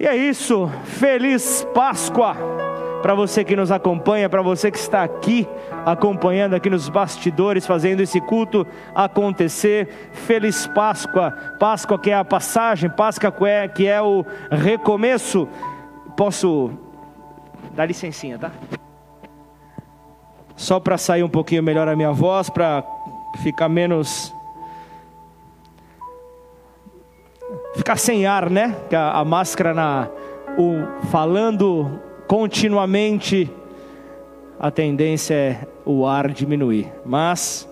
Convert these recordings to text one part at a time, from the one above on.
E é isso, feliz Páscoa para você que nos acompanha, para você que está aqui acompanhando aqui nos bastidores, fazendo esse culto acontecer. Feliz Páscoa, Páscoa que é a passagem, Páscoa que é, que é o recomeço. Posso dar licencinha, tá? Só para sair um pouquinho melhor a minha voz, para ficar menos ficar sem ar, né? A, a máscara na o falando continuamente a tendência é o ar diminuir. Mas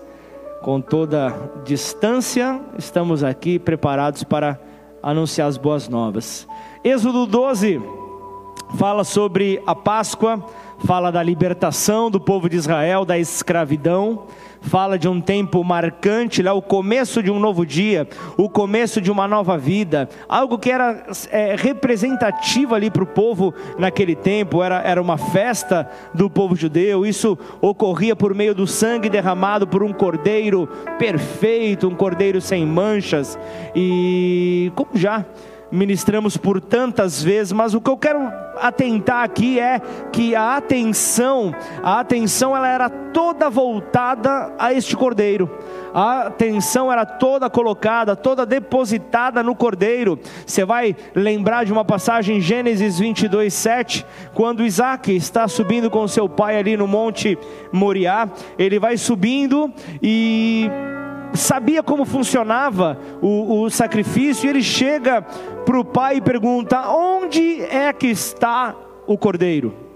com toda distância, estamos aqui preparados para anunciar as boas novas. Êxodo 12 fala sobre a Páscoa, fala da libertação do povo de Israel da escravidão fala de um tempo marcante, lá, o começo de um novo dia, o começo de uma nova vida, algo que era é, representativo ali para o povo naquele tempo, era, era uma festa do povo judeu, isso ocorria por meio do sangue derramado por um cordeiro perfeito, um cordeiro sem manchas, e como já ministramos por tantas vezes, mas o que eu quero atentar aqui é que a atenção, a atenção ela era toda voltada a este cordeiro. A atenção era toda colocada, toda depositada no cordeiro. Você vai lembrar de uma passagem em Gênesis 22, 7, quando Isaac está subindo com seu pai ali no Monte Moriá, ele vai subindo e sabia como funcionava o, o sacrifício, ele chega para o pai e pergunta: onde é que está o cordeiro?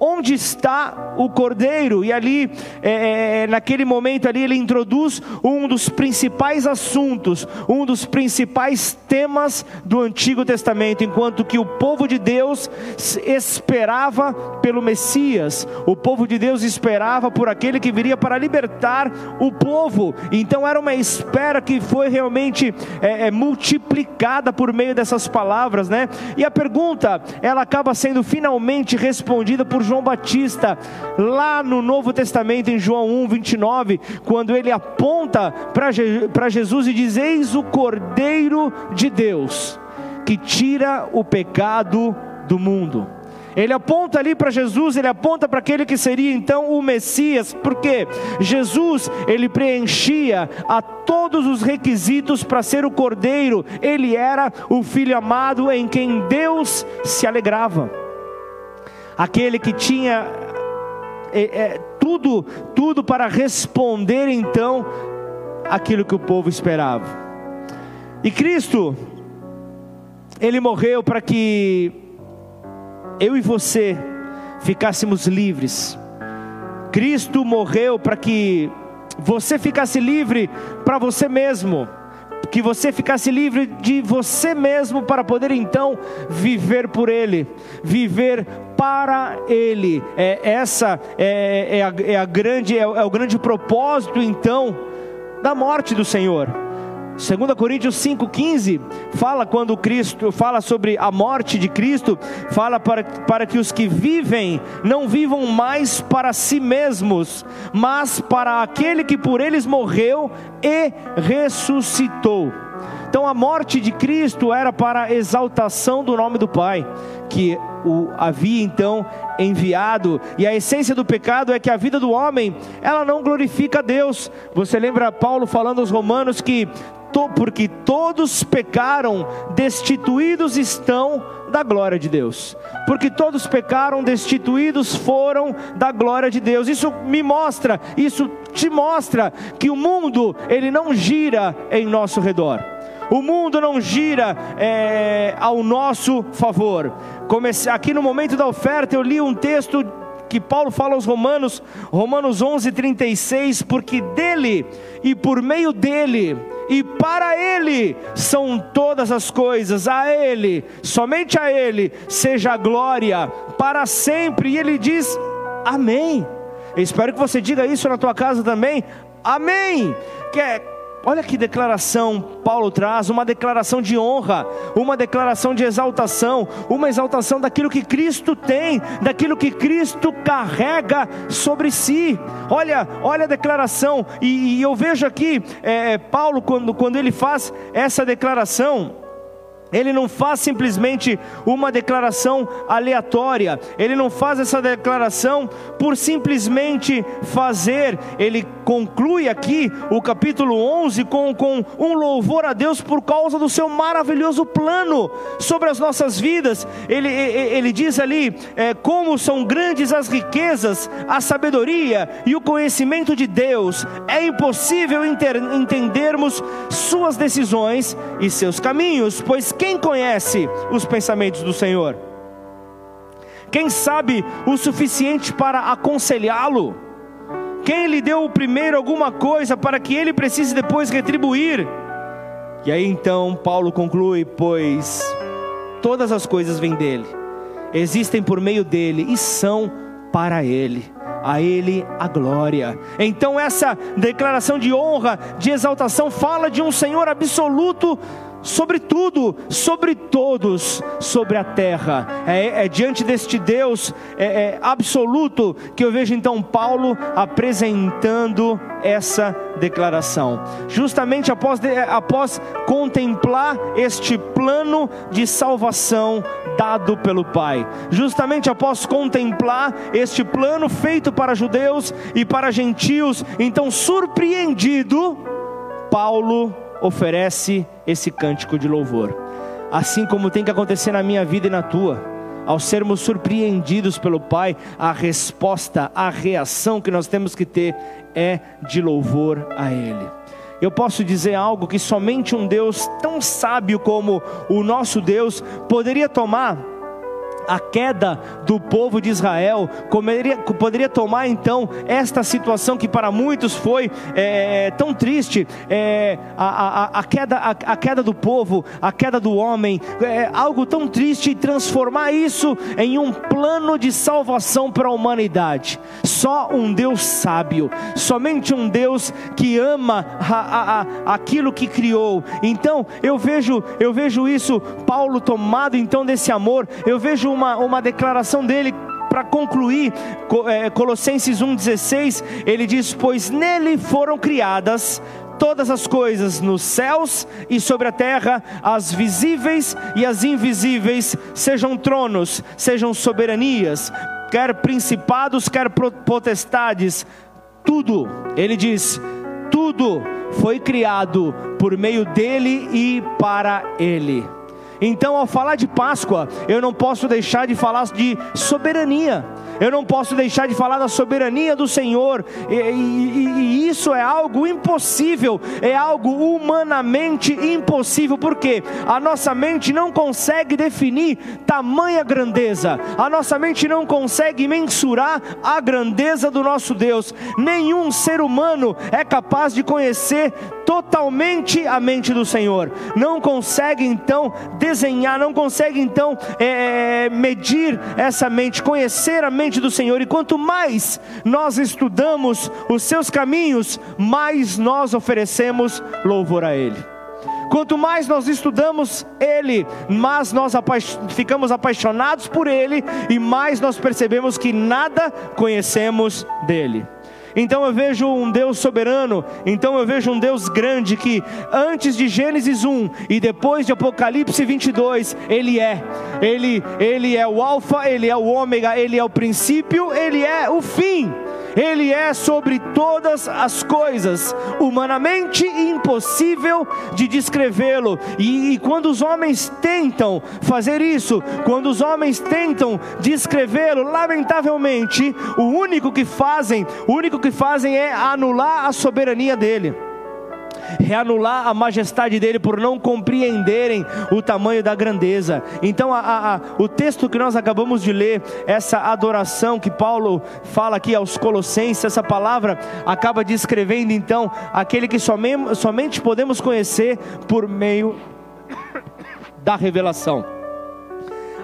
Onde está o cordeiro? E ali, é, é, naquele momento ali, ele introduz um dos principais assuntos, um dos principais temas do Antigo Testamento, enquanto que o povo de Deus esperava pelo Messias, o povo de Deus esperava por aquele que viria para libertar o povo. Então era uma espera que foi realmente é, é, multiplicada por meio dessas palavras, né? E a pergunta, ela acaba sendo finalmente respondida por João Batista, lá no Novo Testamento, em João 1, 29, quando ele aponta para Jesus e diz: Eis o Cordeiro de Deus, que tira o pecado do mundo. Ele aponta ali para Jesus, ele aponta para aquele que seria então o Messias, porque Jesus, ele preenchia a todos os requisitos para ser o cordeiro, ele era o filho amado em quem Deus se alegrava aquele que tinha é, é, tudo, tudo para responder então aquilo que o povo esperava. E Cristo, Ele morreu para que eu e você ficássemos livres. Cristo morreu para que você ficasse livre para você mesmo que você ficasse livre de você mesmo para poder então viver por Ele, viver para Ele. É, essa é, é, a, é a grande, é, é o grande propósito então da morte do Senhor. 2 Coríntios 5,15 fala quando Cristo fala sobre a morte de Cristo, fala para, para que os que vivem não vivam mais para si mesmos, mas para aquele que por eles morreu e ressuscitou. Então a morte de Cristo era para a exaltação do nome do Pai, que o havia então enviado. E a essência do pecado é que a vida do homem, ela não glorifica a Deus. Você lembra Paulo falando aos romanos que porque todos pecaram, destituídos estão da glória de Deus. Porque todos pecaram, destituídos foram da glória de Deus. Isso me mostra, isso te mostra que o mundo ele não gira em nosso redor. O mundo não gira é, ao nosso favor. Aqui no momento da oferta eu li um texto que Paulo fala aos Romanos, Romanos 11:36, porque dele e por meio dele e para Ele são todas as coisas, a Ele, somente a Ele, seja a glória para sempre. E Ele diz: Amém. Eu espero que você diga isso na tua casa também. Amém. Que é Olha que declaração Paulo traz, uma declaração de honra, uma declaração de exaltação, uma exaltação daquilo que Cristo tem, daquilo que Cristo carrega sobre si. Olha, olha a declaração, e, e eu vejo aqui é, Paulo quando, quando ele faz essa declaração, Ele não faz simplesmente uma declaração aleatória, ele não faz essa declaração por simplesmente fazer, ele conclui aqui o capítulo 11 com, com um louvor a Deus por causa do seu maravilhoso plano sobre as nossas vidas. Ele, ele diz ali é, como são grandes as riquezas, a sabedoria e o conhecimento de Deus, é impossível entendermos suas decisões e seus caminhos, pois quem conhece os pensamentos do Senhor? Quem sabe o suficiente para aconselhá-lo? Quem lhe deu primeiro alguma coisa para que ele precise depois retribuir? E aí então Paulo conclui: Pois todas as coisas vêm dele, existem por meio dele e são para ele a Ele a glória. Então, essa declaração de honra, de exaltação, fala de um Senhor absoluto sobre tudo, sobre todos, sobre a terra. É, é diante deste Deus é, é, absoluto que eu vejo então Paulo apresentando essa declaração. Justamente após, após contemplar este plano de salvação dado pelo Pai, justamente após contemplar este plano feito para judeus e para gentios, então surpreendido, Paulo oferece esse cântico de louvor. Assim como tem que acontecer na minha vida e na tua, ao sermos surpreendidos pelo Pai, a resposta, a reação que nós temos que ter é de louvor a Ele. Eu posso dizer algo que somente um Deus tão sábio como o nosso Deus poderia tomar a queda do povo de Israel, poderia, poderia tomar então esta situação que para muitos foi é, tão triste, é, a, a, a, queda, a, a, queda do povo, a queda do homem, é, algo tão triste e transformar isso em um plano de salvação para a humanidade. Só um Deus sábio, somente um Deus que ama a, a, aquilo que criou. Então eu vejo, eu vejo isso, Paulo tomado então desse amor, eu vejo uma, uma declaração dele para concluir, é, Colossenses 1,16, ele diz: Pois nele foram criadas todas as coisas nos céus e sobre a terra, as visíveis e as invisíveis, sejam tronos, sejam soberanias, quer principados, quer potestades, tudo, ele diz, tudo foi criado por meio dele e para ele. Então, ao falar de Páscoa, eu não posso deixar de falar de soberania. Eu não posso deixar de falar da soberania do Senhor, e, e, e, isso é algo impossível, é algo humanamente impossível, porque a nossa mente não consegue definir tamanha grandeza, a nossa mente não consegue mensurar a grandeza do nosso Deus, nenhum ser humano é capaz de conhecer totalmente a mente do Senhor, não consegue então desenhar, não consegue então é, é, medir essa mente, conhecer a mente do Senhor, e quanto mais nós estudamos os seus caminhos, mais nós oferecemos louvor a Ele. Quanto mais nós estudamos Ele, mais nós ficamos apaixonados por Ele e mais nós percebemos que nada conhecemos dele. Então eu vejo um Deus soberano, então eu vejo um Deus grande que antes de Gênesis 1 e depois de Apocalipse 22, ele é. Ele ele é o alfa, ele é o ômega, ele é o princípio, ele é o fim. Ele é sobre todas as coisas, humanamente impossível de descrevê-lo. E, e, quando os homens tentam fazer isso, quando os homens tentam descrevê-lo, lamentavelmente, o único que fazem, o único que fazem é anular a soberania dele reanular a majestade dele por não compreenderem o tamanho da grandeza. Então, a, a, o texto que nós acabamos de ler, essa adoração que Paulo fala aqui aos Colossenses, essa palavra acaba descrevendo então aquele que somente, somente podemos conhecer por meio da revelação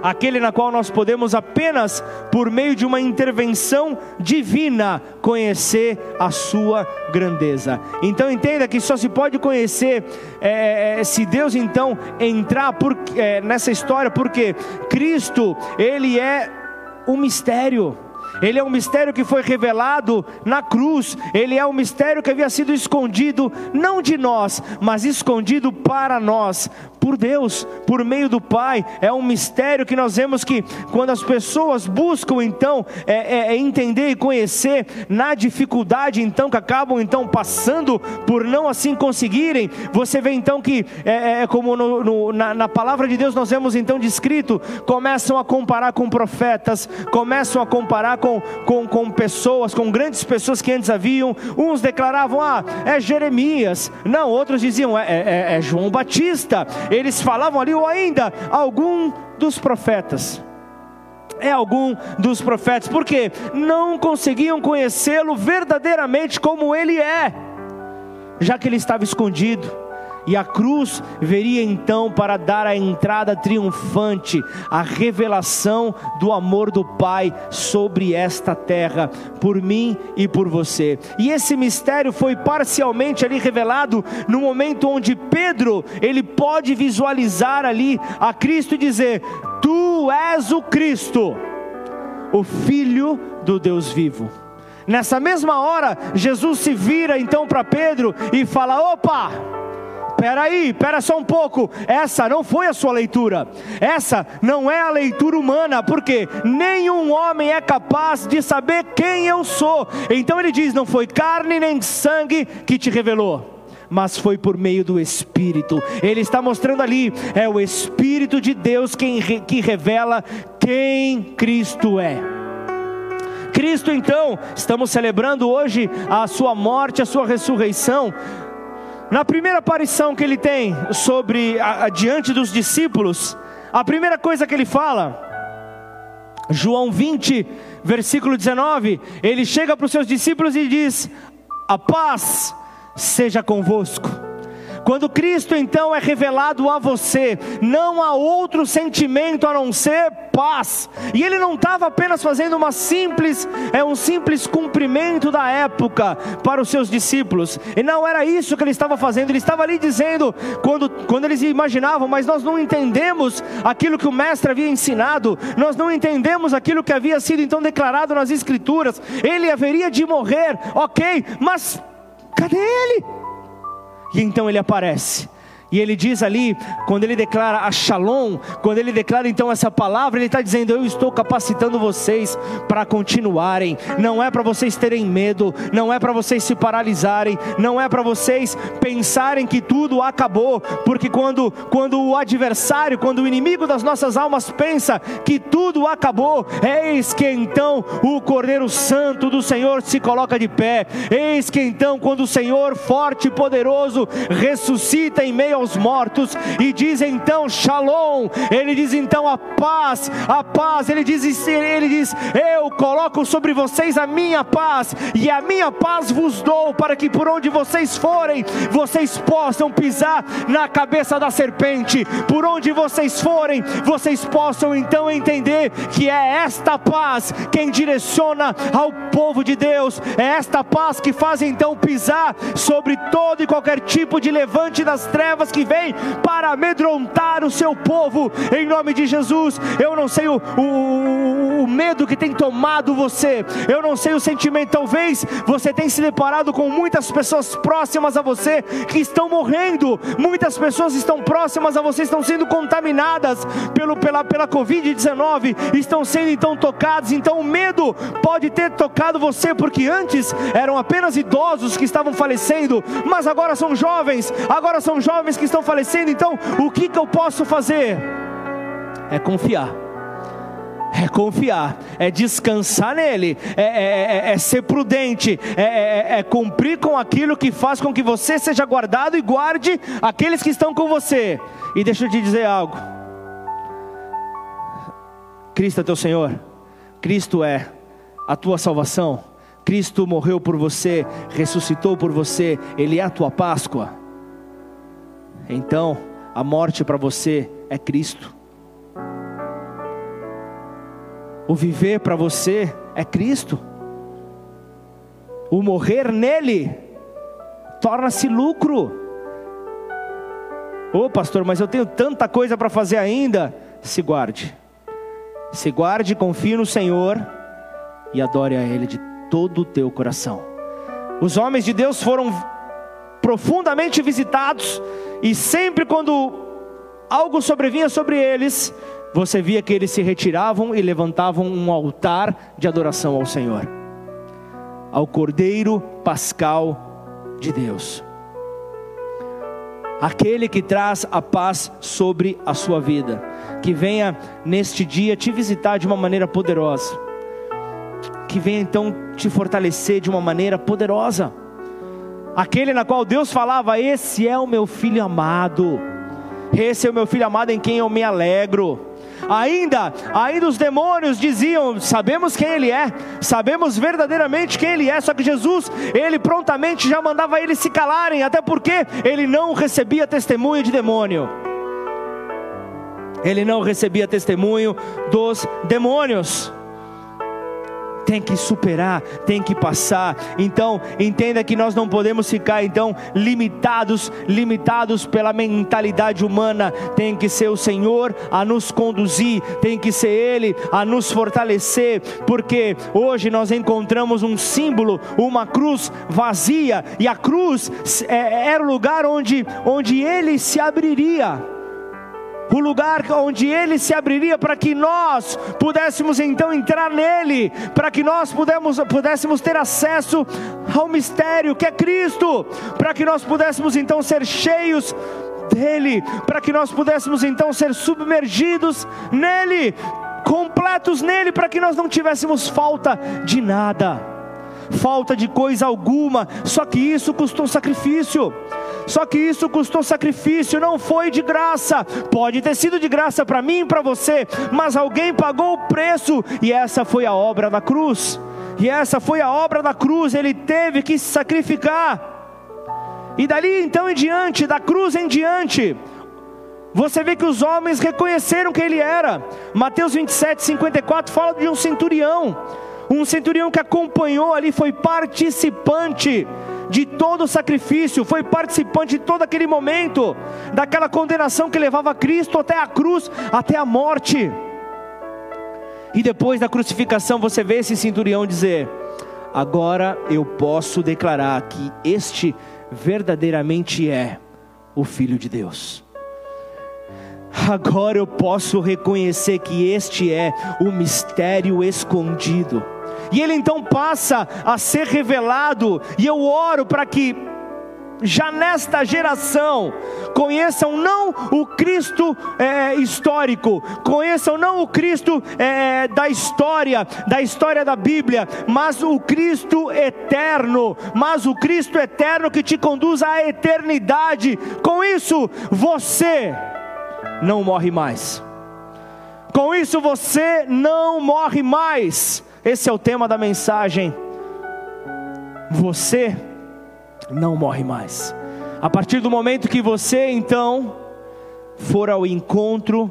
aquele na qual nós podemos apenas por meio de uma intervenção divina conhecer a sua grandeza. Então entenda que só se pode conhecer é, é, se Deus então entrar por, é, nessa história, porque Cristo ele é um mistério. Ele é um mistério que foi revelado na cruz, ele é um mistério que havia sido escondido, não de nós, mas escondido para nós, por Deus, por meio do Pai. É um mistério que nós vemos que quando as pessoas buscam então é, é, é entender e conhecer na dificuldade então que acabam então passando por não assim conseguirem, você vê então que é, é, é como no, no, na, na palavra de Deus nós vemos então descrito, começam a comparar com profetas, começam a comparar com, com, com pessoas, com grandes pessoas que antes haviam. Uns declaravam, ah, é Jeremias. Não, outros diziam, é, é, é João Batista eles falavam ali, ou ainda algum dos profetas. É algum dos profetas, porque não conseguiam conhecê-lo verdadeiramente como ele é, já que ele estava escondido e a cruz veria então para dar a entrada triunfante, a revelação do amor do Pai sobre esta terra, por mim e por você. E esse mistério foi parcialmente ali revelado no momento onde Pedro, ele pode visualizar ali a Cristo e dizer: Tu és o Cristo, o Filho do Deus vivo. Nessa mesma hora, Jesus se vira então para Pedro e fala: opa! Peraí, pera só um pouco, essa não foi a sua leitura, essa não é a leitura humana, porque nenhum homem é capaz de saber quem eu sou. Então ele diz: não foi carne nem sangue que te revelou mas foi por meio do Espírito. Ele está mostrando ali, é o Espírito de Deus quem que revela quem Cristo é. Cristo, então, estamos celebrando hoje a sua morte, a sua ressurreição. Na primeira aparição que ele tem sobre a, a, diante dos discípulos, a primeira coisa que ele fala, João 20, versículo 19, ele chega para os seus discípulos e diz: A paz seja convosco. Quando Cristo então é revelado a você, não há outro sentimento a não ser paz. E ele não estava apenas fazendo uma simples, é um simples cumprimento da época para os seus discípulos. E não era isso que ele estava fazendo. Ele estava ali dizendo quando quando eles imaginavam, mas nós não entendemos aquilo que o mestre havia ensinado. Nós não entendemos aquilo que havia sido então declarado nas escrituras. Ele haveria de morrer, OK? Mas cadê ele? E então ele aparece. E ele diz ali, quando ele declara a Shalom, quando ele declara então essa palavra, ele está dizendo: Eu estou capacitando vocês para continuarem. Não é para vocês terem medo, não é para vocês se paralisarem, não é para vocês pensarem que tudo acabou, porque quando, quando o adversário, quando o inimigo das nossas almas pensa que tudo acabou, eis que então o Cordeiro Santo do Senhor se coloca de pé. Eis que então, quando o Senhor forte e poderoso ressuscita em meio aos mortos e diz então Shalom, ele diz então a paz, a paz, ele diz, ele diz: Eu coloco sobre vocês a minha paz, e a minha paz vos dou, para que por onde vocês forem, vocês possam pisar na cabeça da serpente, por onde vocês forem, vocês possam então entender que é esta paz quem direciona ao povo de Deus, é esta paz que faz então pisar sobre todo e qualquer tipo de levante das trevas que vem para amedrontar o seu povo, em nome de Jesus. Eu não sei o, o, o medo que tem tomado você, eu não sei o sentimento. Talvez você tenha se deparado com muitas pessoas próximas a você que estão morrendo, muitas pessoas estão próximas a você, estão sendo contaminadas pelo, pela, pela Covid-19, estão sendo então tocados. Então o medo pode ter tocado você, porque antes eram apenas idosos que estavam falecendo, mas agora são jovens, agora são jovens que estão falecendo, então o que, que eu posso fazer? É confiar. É confiar, é descansar nele, é, é, é, é ser prudente, é, é, é, cumprir com aquilo que faz com que você seja guardado e guarde aqueles que estão com você. E deixa eu te dizer algo: Cristo é teu Senhor, Cristo é a tua salvação, Cristo morreu por você, ressuscitou por você, Ele é a tua Páscoa. Então, a morte para você é Cristo. O viver para você é Cristo. O morrer nele torna-se lucro. Ô oh, pastor, mas eu tenho tanta coisa para fazer ainda. Se guarde. Se guarde, confie no Senhor. e adore a Ele de todo o teu coração. Os homens de Deus foram profundamente visitados, e sempre quando algo sobrevinha sobre eles, você via que eles se retiravam e levantavam um altar de adoração ao Senhor, ao Cordeiro Pascal de Deus, aquele que traz a paz sobre a sua vida, que venha neste dia te visitar de uma maneira poderosa, que venha então te fortalecer de uma maneira poderosa, aquele na qual Deus falava: Esse é o meu filho amado, esse é o meu filho amado em quem eu me alegro. Ainda, ainda os demônios diziam: sabemos quem ele é, sabemos verdadeiramente quem ele é. Só que Jesus, ele prontamente já mandava eles se calarem, até porque ele não recebia testemunho de demônio. Ele não recebia testemunho dos demônios tem que superar, tem que passar. Então, entenda que nós não podemos ficar então limitados, limitados pela mentalidade humana. Tem que ser o Senhor a nos conduzir, tem que ser ele a nos fortalecer, porque hoje nós encontramos um símbolo, uma cruz vazia, e a cruz é, era o lugar onde onde ele se abriria o lugar onde ele se abriria para que nós pudéssemos então entrar nele, para que nós pudéssemos, pudéssemos ter acesso ao mistério que é Cristo, para que nós pudéssemos então ser cheios dele, para que nós pudéssemos então ser submergidos nele, completos nele, para que nós não tivéssemos falta de nada falta de coisa alguma, só que isso custou sacrifício. Só que isso custou sacrifício, não foi de graça. Pode ter sido de graça para mim e para você, mas alguém pagou o preço, e essa foi a obra da cruz. E essa foi a obra da cruz, ele teve que se sacrificar. E dali então em diante, da cruz em diante, você vê que os homens reconheceram que ele era. Mateus 27, 54 fala de um centurião um centurião que acompanhou ali, foi participante de todo o sacrifício, foi participante de todo aquele momento, daquela condenação que levava Cristo até a cruz, até a morte. E depois da crucificação, você vê esse centurião dizer: Agora eu posso declarar que este verdadeiramente é o Filho de Deus. Agora eu posso reconhecer que este é o mistério escondido e ele então passa a ser revelado, e eu oro para que já nesta geração conheçam não o Cristo é, histórico, conheçam não o Cristo é, da história, da história da Bíblia, mas o Cristo eterno, mas o Cristo eterno que te conduz à eternidade. Com isso, você não morre mais. Com isso, você não morre mais. Esse é o tema da mensagem. Você não morre mais. A partir do momento que você então for ao encontro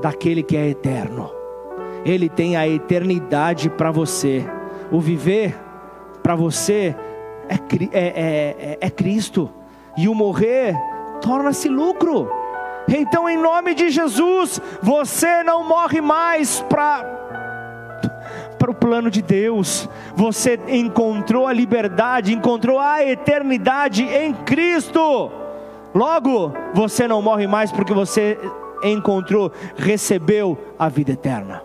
daquele que é eterno, ele tem a eternidade para você. O viver para você é, é, é, é Cristo, e o morrer torna-se lucro. Então, em nome de Jesus, você não morre mais para para o plano de Deus. Você encontrou a liberdade, encontrou a eternidade em Cristo. Logo, você não morre mais porque você encontrou, recebeu a vida eterna.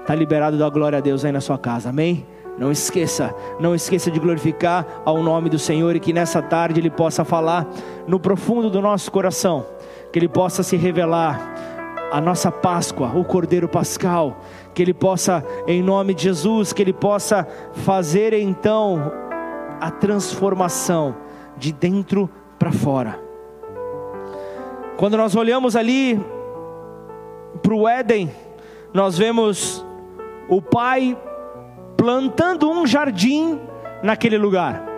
Está liberado da glória a Deus aí na sua casa, amém? Não esqueça, não esqueça de glorificar ao nome do Senhor e que nessa tarde Ele possa falar no profundo do nosso coração, que Ele possa se revelar a nossa Páscoa, o Cordeiro Pascal, que Ele possa, em nome de Jesus, que Ele possa fazer então a transformação de dentro para fora. Quando nós olhamos ali para o Éden, nós vemos o Pai plantando um jardim naquele lugar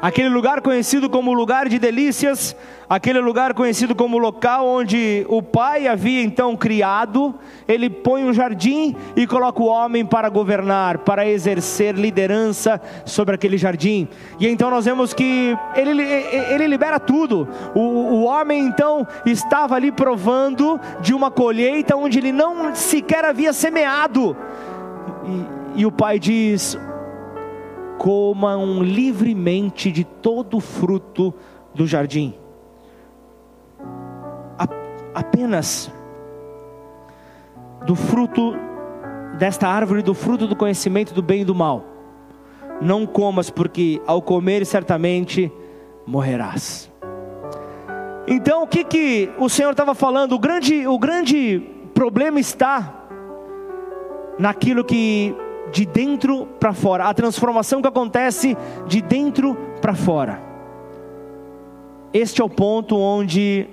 aquele lugar conhecido como lugar de delícias, aquele lugar conhecido como local onde o pai havia então criado, ele põe um jardim e coloca o homem para governar, para exercer liderança sobre aquele jardim. E então nós vemos que ele, ele libera tudo. O, o homem então estava ali provando de uma colheita onde ele não sequer havia semeado. E, e o pai diz: comam livremente de todo o fruto do jardim. Apenas do fruto desta árvore, do fruto do conhecimento do bem e do mal. Não comas, porque ao comer certamente morrerás. Então, o que, que o Senhor estava falando? O grande, o grande problema está naquilo que de dentro para fora, a transformação que acontece de dentro para fora. Este é o ponto onde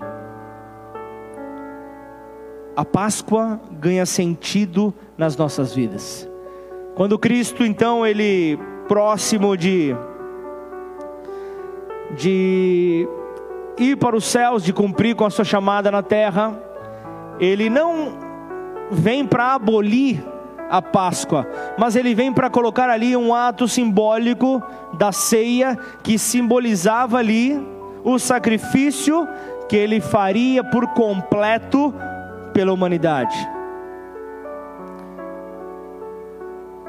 a Páscoa ganha sentido nas nossas vidas. Quando Cristo, então, ele próximo de de ir para os céus, de cumprir com a sua chamada na terra, ele não vem para abolir a Páscoa, mas ele vem para colocar ali um ato simbólico da ceia que simbolizava ali o sacrifício que ele faria por completo pela humanidade.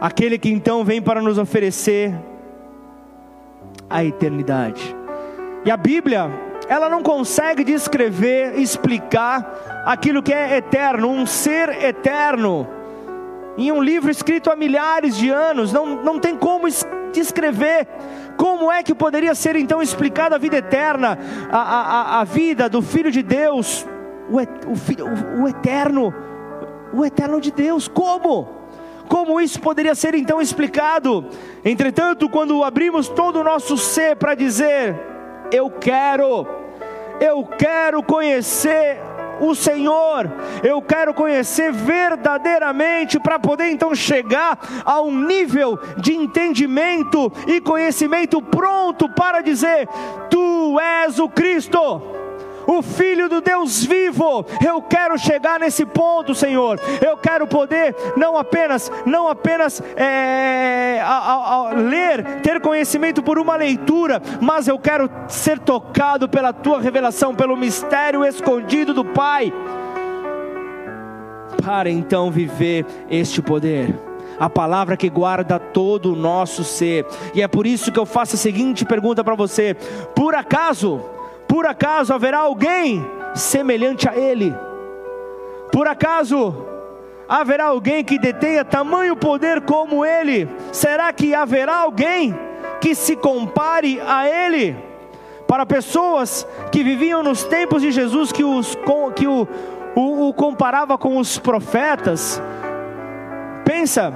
Aquele que então vem para nos oferecer a eternidade. E a Bíblia, ela não consegue descrever, explicar aquilo que é eterno, um ser eterno. Em um livro escrito há milhares de anos, não, não tem como descrever como é que poderia ser então explicada a vida eterna, a, a, a vida do Filho de Deus, o, o, o eterno, o eterno de Deus, como? Como isso poderia ser então explicado? Entretanto, quando abrimos todo o nosso ser para dizer, eu quero, eu quero conhecer o Senhor, eu quero conhecer verdadeiramente para poder então chegar a um nível de entendimento e conhecimento pronto para dizer: Tu és o Cristo o Filho do Deus vivo. Eu quero chegar nesse ponto, Senhor. Eu quero poder não apenas, não apenas é, a, a, a ler, ter conhecimento por uma leitura, mas eu quero ser tocado pela Tua revelação, pelo mistério escondido do Pai, para então viver este poder a palavra que guarda todo o nosso ser. E é por isso que eu faço a seguinte pergunta para você: por acaso por acaso haverá alguém semelhante a Ele? Por acaso haverá alguém que detenha tamanho poder como Ele? Será que haverá alguém que se compare a Ele? Para pessoas que viviam nos tempos de Jesus, que, os, que o, o, o comparava com os profetas, pensa,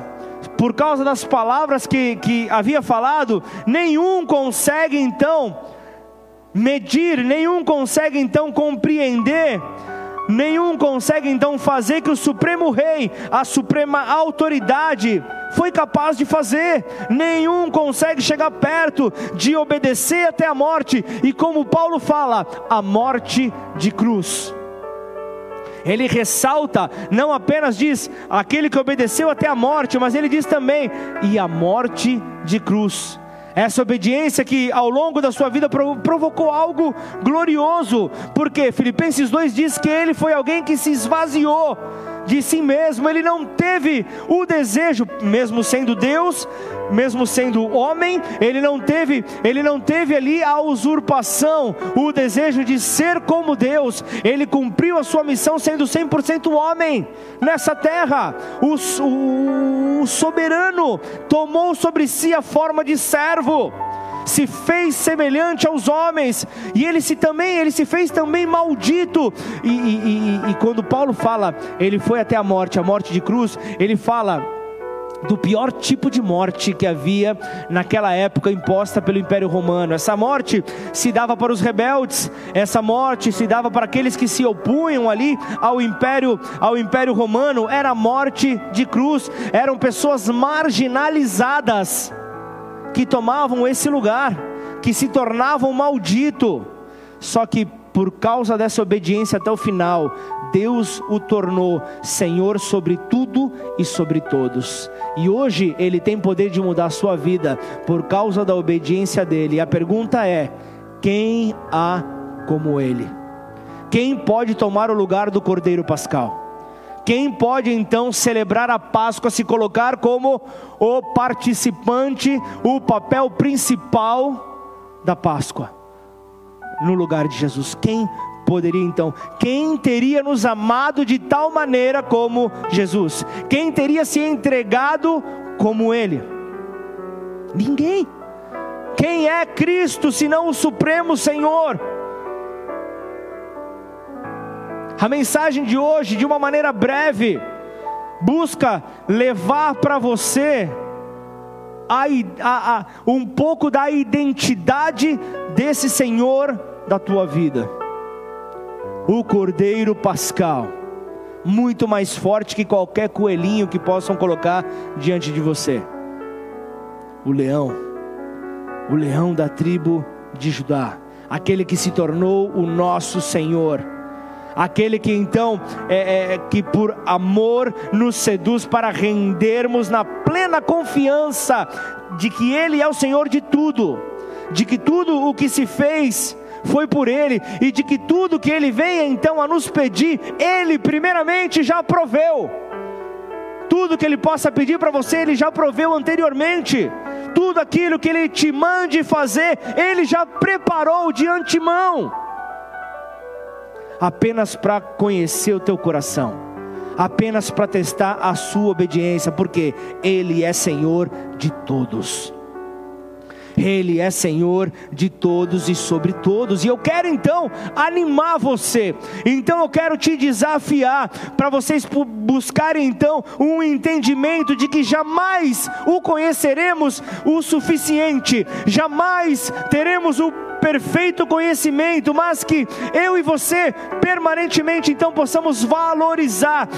por causa das palavras que, que havia falado, nenhum consegue então medir, nenhum consegue então compreender, nenhum consegue então fazer que o Supremo Rei, a suprema autoridade, foi capaz de fazer, nenhum consegue chegar perto de obedecer até a morte, e como Paulo fala, a morte de cruz. Ele ressalta, não apenas diz aquele que obedeceu até a morte, mas ele diz também, e a morte de cruz. Essa obediência que ao longo da sua vida provocou algo glorioso, porque Filipenses 2 diz que ele foi alguém que se esvaziou de si mesmo, ele não teve o desejo, mesmo sendo Deus, mesmo sendo homem, ele não teve, ele não teve ali a usurpação, o desejo de ser como Deus. Ele cumpriu a sua missão sendo 100% homem nessa terra. O, o soberano tomou sobre si a forma de servo se fez semelhante aos homens, e ele se também, ele se fez também maldito. E, e, e, e quando Paulo fala, ele foi até a morte, a morte de cruz, ele fala do pior tipo de morte que havia naquela época imposta pelo Império Romano. Essa morte se dava para os rebeldes, essa morte se dava para aqueles que se opunham ali ao Império, ao Império Romano, era morte de cruz, eram pessoas marginalizadas que tomavam esse lugar, que se tornavam maldito. Só que por causa dessa obediência até o final, Deus o tornou Senhor sobre tudo e sobre todos. E hoje ele tem poder de mudar a sua vida por causa da obediência dele. E a pergunta é: quem há como ele? Quem pode tomar o lugar do Cordeiro Pascal? quem pode então celebrar a Páscoa, se colocar como o participante, o papel principal da Páscoa, no lugar de Jesus? Quem poderia então? Quem teria nos amado de tal maneira como Jesus? Quem teria se entregado como Ele? Ninguém. Quem é Cristo senão o Supremo Senhor? A mensagem de hoje, de uma maneira breve, busca levar para você a, a, a, um pouco da identidade desse Senhor da tua vida. O Cordeiro Pascal, muito mais forte que qualquer coelhinho que possam colocar diante de você. O leão, o leão da tribo de Judá, aquele que se tornou o nosso Senhor aquele que então é, é, que por amor nos seduz para rendermos na plena confiança de que Ele é o Senhor de tudo, de que tudo o que se fez foi por Ele e de que tudo que Ele venha então a nos pedir, Ele primeiramente já proveu. Tudo que Ele possa pedir para você, Ele já proveu anteriormente. Tudo aquilo que Ele te mande fazer, Ele já preparou de antemão apenas para conhecer o teu coração, apenas para testar a sua obediência, porque Ele é Senhor de todos. Ele é Senhor de todos e sobre todos. E eu quero então animar você. Então eu quero te desafiar para vocês buscarem então um entendimento de que jamais o conheceremos o suficiente, jamais teremos o perfeito conhecimento, mas que eu e você permanentemente então possamos valorizar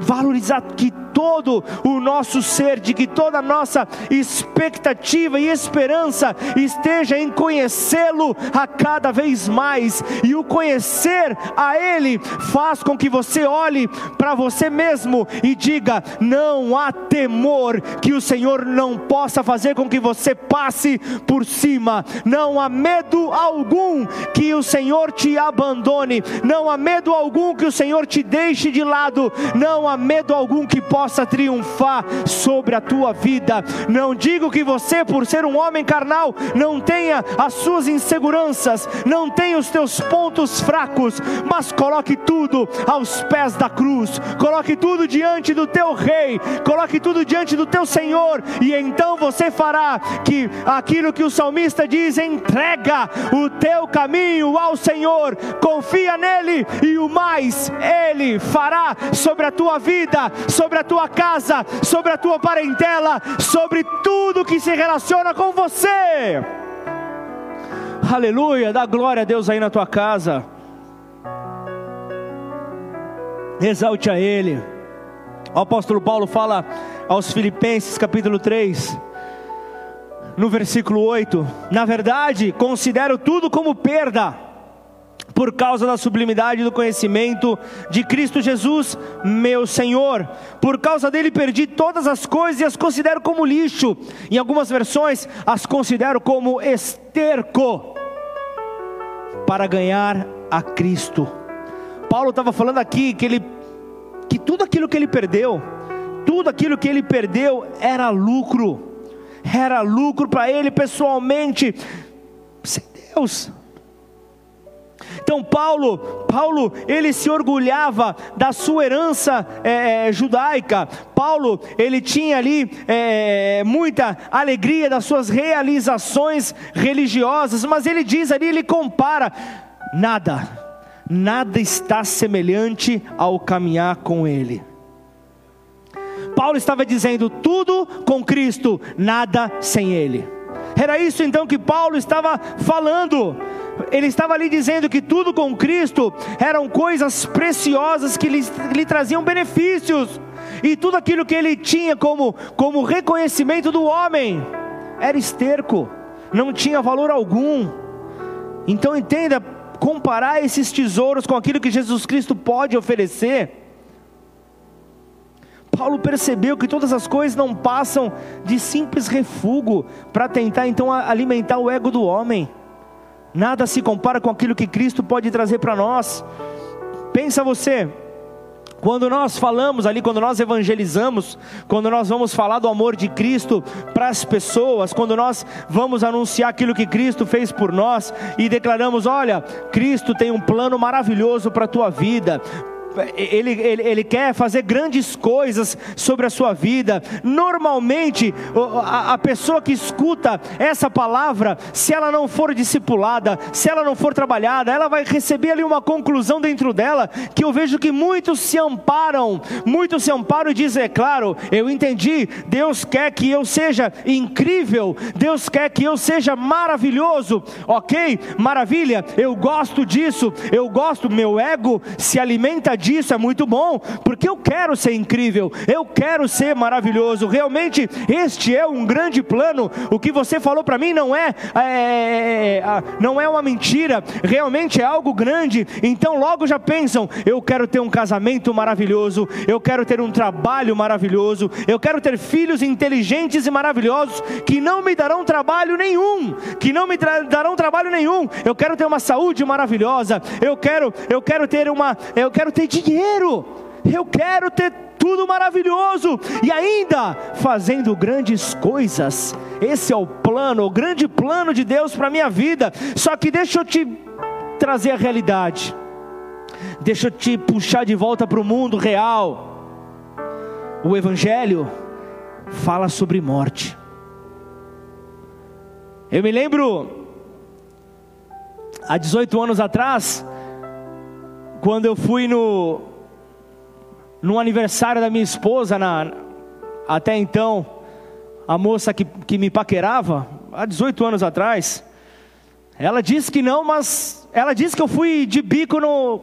valorizar que todo o nosso ser, de que toda a nossa expectativa e esperança esteja em conhecê-lo a cada vez mais, e o conhecer a Ele faz com que você olhe para você mesmo e diga: não há temor que o Senhor não possa fazer com que você passe por cima, não há medo algum que o Senhor te abandone, não há medo algum que o Senhor te deixe de lado, não há medo algum que possa possa triunfar sobre a tua vida. Não digo que você, por ser um homem carnal, não tenha as suas inseguranças, não tenha os teus pontos fracos, mas coloque tudo aos pés da cruz, coloque tudo diante do teu Rei, coloque tudo diante do teu Senhor, e então você fará que aquilo que o salmista diz: entrega o teu caminho ao Senhor, confia nele, e o mais Ele fará sobre a tua vida, sobre a tua tua casa, sobre a tua parentela, sobre tudo que se relaciona com você. Aleluia, dá glória a Deus aí na tua casa. Exalte a Ele. O apóstolo Paulo fala aos Filipenses, capítulo 3, no versículo 8: Na verdade, considero tudo como perda por causa da sublimidade do conhecimento de Cristo Jesus, meu Senhor. Por causa dele perdi todas as coisas e as considero como lixo. Em algumas versões, as considero como esterco para ganhar a Cristo. Paulo estava falando aqui que ele que tudo aquilo que ele perdeu, tudo aquilo que ele perdeu era lucro. Era lucro para ele pessoalmente. Sem Deus, então Paulo, Paulo, ele se orgulhava da sua herança é, é, judaica. Paulo, ele tinha ali é, muita alegria das suas realizações religiosas, mas ele diz ali, ele compara nada, nada está semelhante ao caminhar com Ele. Paulo estava dizendo tudo com Cristo, nada sem Ele. Era isso então que Paulo estava falando ele estava ali dizendo que tudo com Cristo eram coisas preciosas que lhe, lhe traziam benefícios, e tudo aquilo que ele tinha como, como reconhecimento do homem era esterco, não tinha valor algum. Então entenda, comparar esses tesouros com aquilo que Jesus Cristo pode oferecer. Paulo percebeu que todas as coisas não passam de simples refúgio para tentar então alimentar o ego do homem. Nada se compara com aquilo que Cristo pode trazer para nós. Pensa você, Quando nós falamos ali, quando nós evangelizamos, quando nós vamos falar do amor de Cristo para as pessoas, quando nós vamos anunciar aquilo que Cristo fez por nós e declaramos: olha, Cristo tem um plano maravilhoso para a tua vida, ele, ele, ele quer fazer grandes coisas sobre a sua vida. Normalmente, a, a pessoa que escuta essa palavra, se ela não for discipulada, se ela não for trabalhada, ela vai receber ali uma conclusão dentro dela, que eu vejo que muitos se amparam, muitos se amparam e dizem, é claro, eu entendi, Deus quer que eu seja incrível, Deus quer que eu seja maravilhoso, ok? Maravilha, eu gosto disso, eu gosto, meu ego se alimenta disso disso é muito bom, porque eu quero ser incrível, eu quero ser maravilhoso. Realmente, este é um grande plano. O que você falou para mim não é, é, é, é, não é uma mentira, realmente é algo grande. Então, logo já pensam: eu quero ter um casamento maravilhoso, eu quero ter um trabalho maravilhoso, eu quero ter filhos inteligentes e maravilhosos que não me darão trabalho nenhum, que não me darão trabalho nenhum. Eu quero ter uma saúde maravilhosa, eu quero, eu quero ter uma, eu quero ter dinheiro, eu quero ter tudo maravilhoso e ainda fazendo grandes coisas. Esse é o plano, o grande plano de Deus para a minha vida. Só que deixa eu te trazer a realidade, deixa eu te puxar de volta para o mundo real. O Evangelho fala sobre morte. Eu me lembro, há 18 anos atrás, quando eu fui no, no aniversário da minha esposa, na, até então, a moça que, que me paquerava, há 18 anos atrás, ela disse que não, mas ela disse que eu fui de bico no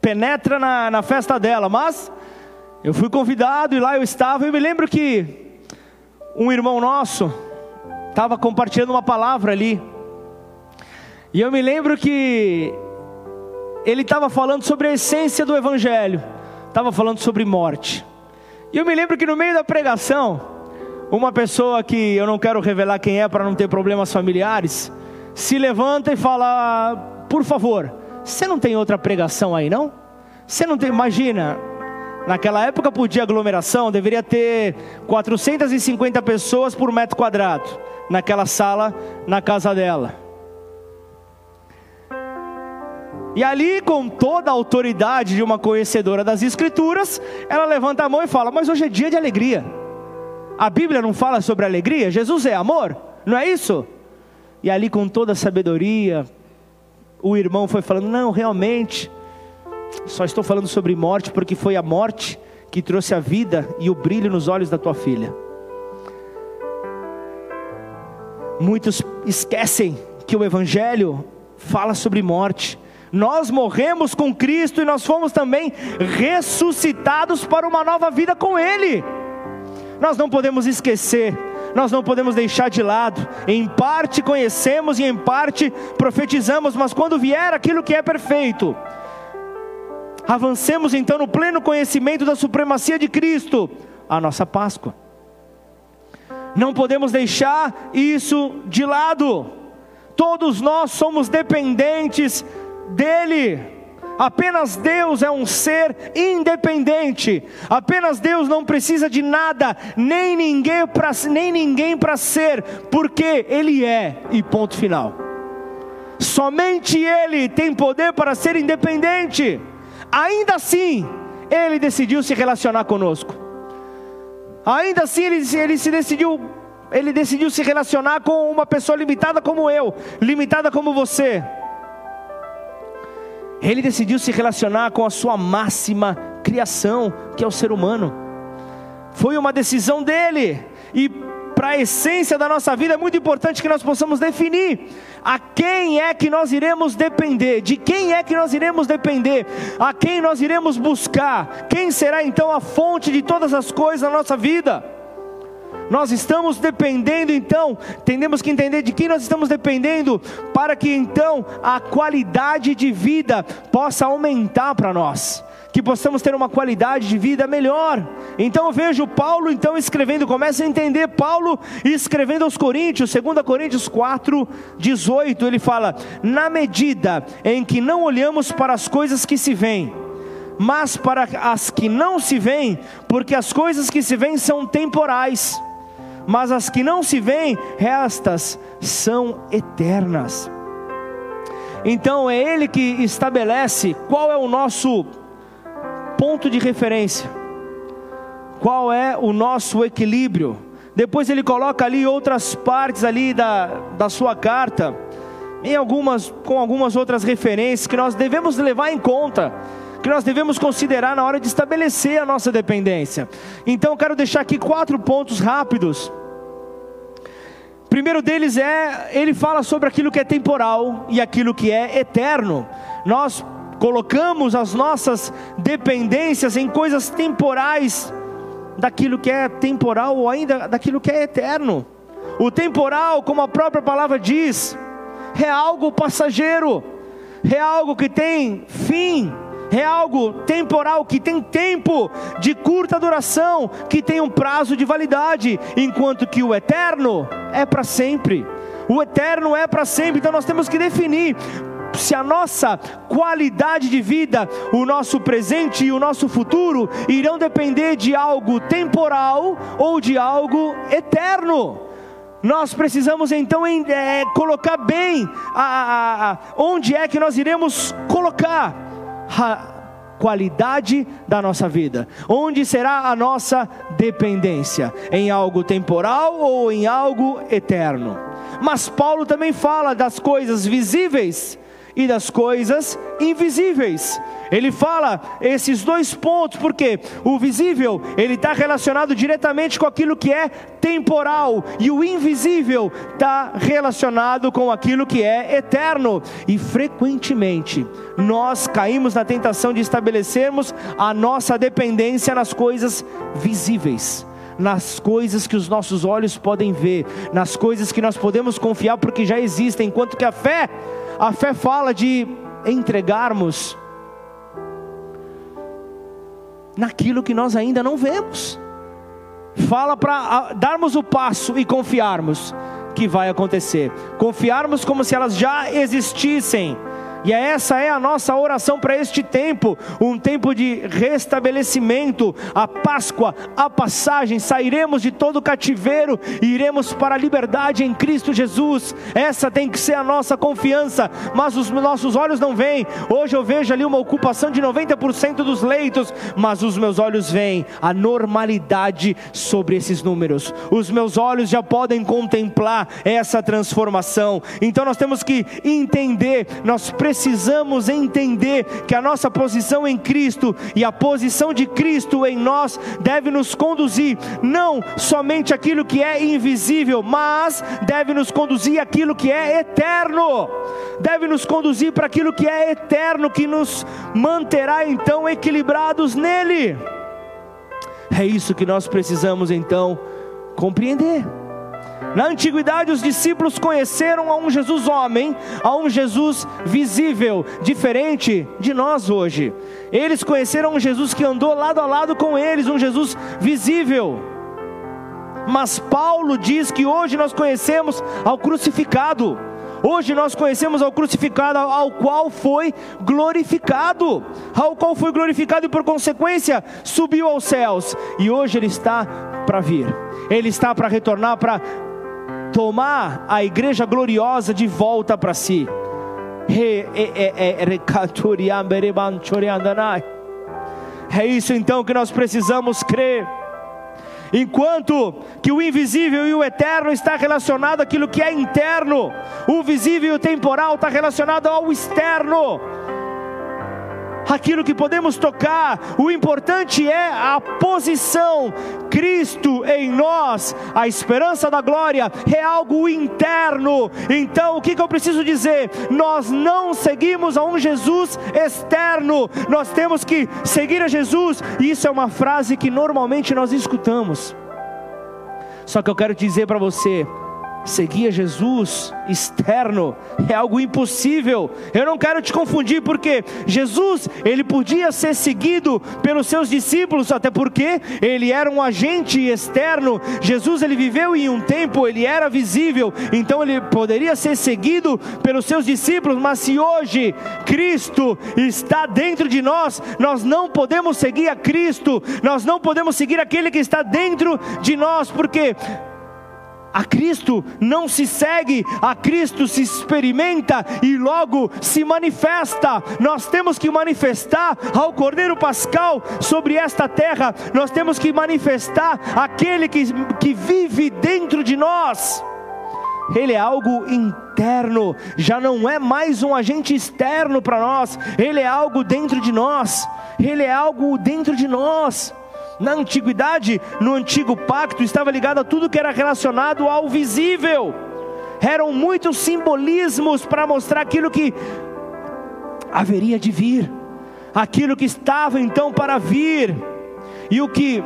penetra na, na festa dela, mas eu fui convidado e lá eu estava. Eu me lembro que um irmão nosso estava compartilhando uma palavra ali, e eu me lembro que ele estava falando sobre a essência do Evangelho, estava falando sobre morte. E eu me lembro que no meio da pregação, uma pessoa que eu não quero revelar quem é para não ter problemas familiares, se levanta e fala: Por favor, você não tem outra pregação aí não? Você não tem, imagina, naquela época podia aglomeração, deveria ter 450 pessoas por metro quadrado, naquela sala, na casa dela. E ali, com toda a autoridade de uma conhecedora das Escrituras, ela levanta a mão e fala: Mas hoje é dia de alegria. A Bíblia não fala sobre alegria? Jesus é amor, não é isso? E ali, com toda a sabedoria, o irmão foi falando: Não, realmente, só estou falando sobre morte porque foi a morte que trouxe a vida e o brilho nos olhos da tua filha. Muitos esquecem que o Evangelho fala sobre morte nós morremos com Cristo e nós fomos também ressuscitados para uma nova vida com Ele. Nós não podemos esquecer, nós não podemos deixar de lado. Em parte conhecemos e em parte profetizamos, mas quando vier aquilo que é perfeito, avancemos então no pleno conhecimento da supremacia de Cristo, a nossa Páscoa. Não podemos deixar isso de lado. Todos nós somos dependentes dele. Apenas Deus é um ser independente. Apenas Deus não precisa de nada, nem ninguém para nem ninguém para ser, porque ele é e ponto final. Somente ele tem poder para ser independente. Ainda assim, ele decidiu se relacionar conosco. Ainda assim, ele, ele se decidiu ele decidiu se relacionar com uma pessoa limitada como eu, limitada como você. Ele decidiu se relacionar com a sua máxima criação, que é o ser humano. Foi uma decisão dele. E para a essência da nossa vida é muito importante que nós possamos definir a quem é que nós iremos depender, de quem é que nós iremos depender, a quem nós iremos buscar, quem será então a fonte de todas as coisas na nossa vida. Nós estamos dependendo então, temos que entender de quem nós estamos dependendo, para que então a qualidade de vida possa aumentar para nós que possamos ter uma qualidade de vida melhor. Então eu vejo Paulo então escrevendo, começa a entender Paulo escrevendo aos Coríntios, 2 Coríntios 4, 18, ele fala: "Na medida em que não olhamos para as coisas que se veem, mas para as que não se veem, porque as coisas que se veem são temporais, mas as que não se veem, estas são eternas. Então é Ele que estabelece qual é o nosso ponto de referência, qual é o nosso equilíbrio. Depois ele coloca ali outras partes ali da, da sua carta, em algumas, com algumas outras referências que nós devemos levar em conta, que nós devemos considerar na hora de estabelecer a nossa dependência. Então eu quero deixar aqui quatro pontos rápidos. Primeiro deles é, ele fala sobre aquilo que é temporal e aquilo que é eterno. Nós colocamos as nossas dependências em coisas temporais, daquilo que é temporal ou ainda daquilo que é eterno. O temporal, como a própria palavra diz, é algo passageiro, é algo que tem fim, é algo temporal, que tem tempo de curta duração, que tem um prazo de validade, enquanto que o eterno é para sempre. O eterno é para sempre, então nós temos que definir se a nossa qualidade de vida, o nosso presente e o nosso futuro irão depender de algo temporal ou de algo eterno. Nós precisamos então é, colocar bem a, a, a, onde é que nós iremos colocar a qualidade da nossa vida, onde será a nossa dependência, em algo temporal ou em algo eterno. Mas Paulo também fala das coisas visíveis e das coisas invisíveis. Ele fala esses dois pontos, porque o visível ele está relacionado diretamente com aquilo que é temporal e o invisível está relacionado com aquilo que é eterno. E frequentemente nós caímos na tentação de estabelecermos a nossa dependência nas coisas visíveis nas coisas que os nossos olhos podem ver, nas coisas que nós podemos confiar porque já existem, enquanto que a fé a fé fala de entregarmos naquilo que nós ainda não vemos. Fala para darmos o passo e confiarmos que vai acontecer. Confiarmos como se elas já existissem e essa é a nossa oração para este tempo, um tempo de restabelecimento, a Páscoa, a passagem, sairemos de todo o cativeiro e iremos para a liberdade em Cristo Jesus. Essa tem que ser a nossa confiança, mas os nossos olhos não veem. Hoje eu vejo ali uma ocupação de 90% dos leitos, mas os meus olhos veem a normalidade sobre esses números. Os meus olhos já podem contemplar essa transformação. Então nós temos que entender, nós precisamos precisamos entender que a nossa posição em Cristo e a posição de Cristo em nós deve nos conduzir não somente aquilo que é invisível, mas deve nos conduzir aquilo que é eterno. Deve nos conduzir para aquilo que é eterno, que nos manterá então equilibrados nele. É isso que nós precisamos então compreender. Na antiguidade, os discípulos conheceram a um Jesus homem, a um Jesus visível, diferente de nós hoje. Eles conheceram um Jesus que andou lado a lado com eles, um Jesus visível. Mas Paulo diz que hoje nós conhecemos ao crucificado. Hoje nós conhecemos ao crucificado, ao qual foi glorificado, ao qual foi glorificado e por consequência subiu aos céus. E hoje ele está para vir, ele está para retornar para tomar a igreja gloriosa de volta para si. É isso então que nós precisamos crer. Enquanto que o invisível e o eterno está relacionado àquilo que é interno, o visível e o temporal está relacionado ao externo aquilo que podemos tocar, o importante é a posição. Cristo em nós, a esperança da glória é algo interno. Então, o que, que eu preciso dizer? Nós não seguimos a um Jesus externo, nós temos que seguir a Jesus, isso é uma frase que normalmente nós escutamos. Só que eu quero dizer para você, seguir a Jesus externo é algo impossível. Eu não quero te confundir porque Jesus, ele podia ser seguido pelos seus discípulos, até porque ele era um agente externo. Jesus ele viveu em um tempo, ele era visível, então ele poderia ser seguido pelos seus discípulos, mas se hoje Cristo está dentro de nós, nós não podemos seguir a Cristo, nós não podemos seguir aquele que está dentro de nós, porque a Cristo não se segue, a Cristo se experimenta e logo se manifesta. Nós temos que manifestar ao Cordeiro Pascal sobre esta terra, nós temos que manifestar aquele que, que vive dentro de nós. Ele é algo interno, já não é mais um agente externo para nós, ele é algo dentro de nós, ele é algo dentro de nós. Na antiguidade, no antigo pacto, estava ligado a tudo que era relacionado ao visível. Eram muitos simbolismos para mostrar aquilo que haveria de vir, aquilo que estava então para vir, e o que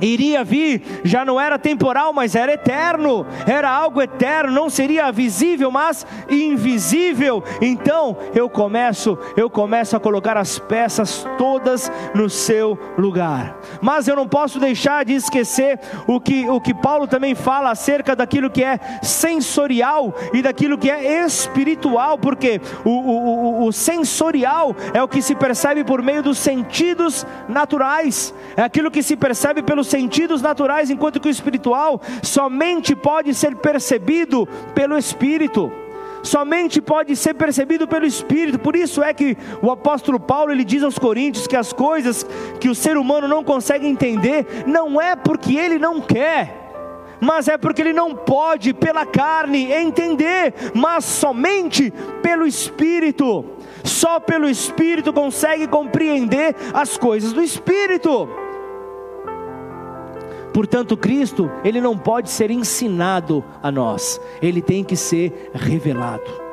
iria vir, já não era temporal, mas era eterno, era algo eterno, não seria visível, mas invisível. Então eu começo, eu começo a colocar as peças todas no seu lugar. Mas eu não posso deixar de esquecer o que, o que Paulo também fala acerca daquilo que é sensorial e daquilo que é espiritual, porque o, o, o, o sensorial é o que se percebe por meio dos sentidos naturais, é aquilo que se percebe pelos sentidos naturais, enquanto que o espiritual somente pode ser percebido pelo Espírito. Somente pode ser percebido pelo Espírito. Por isso é que o apóstolo Paulo ele diz aos Coríntios que as coisas que o ser humano não consegue entender não é porque ele não quer, mas é porque ele não pode pela carne entender, mas somente pelo Espírito. Só pelo Espírito consegue compreender as coisas do Espírito. Portanto, Cristo, ele não pode ser ensinado a nós, ele tem que ser revelado.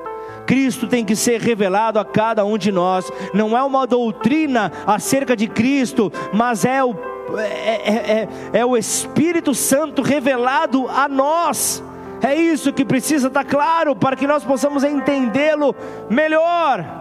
Cristo tem que ser revelado a cada um de nós. Não é uma doutrina acerca de Cristo, mas é o, é, é, é, é o Espírito Santo revelado a nós. É isso que precisa estar claro para que nós possamos entendê-lo melhor.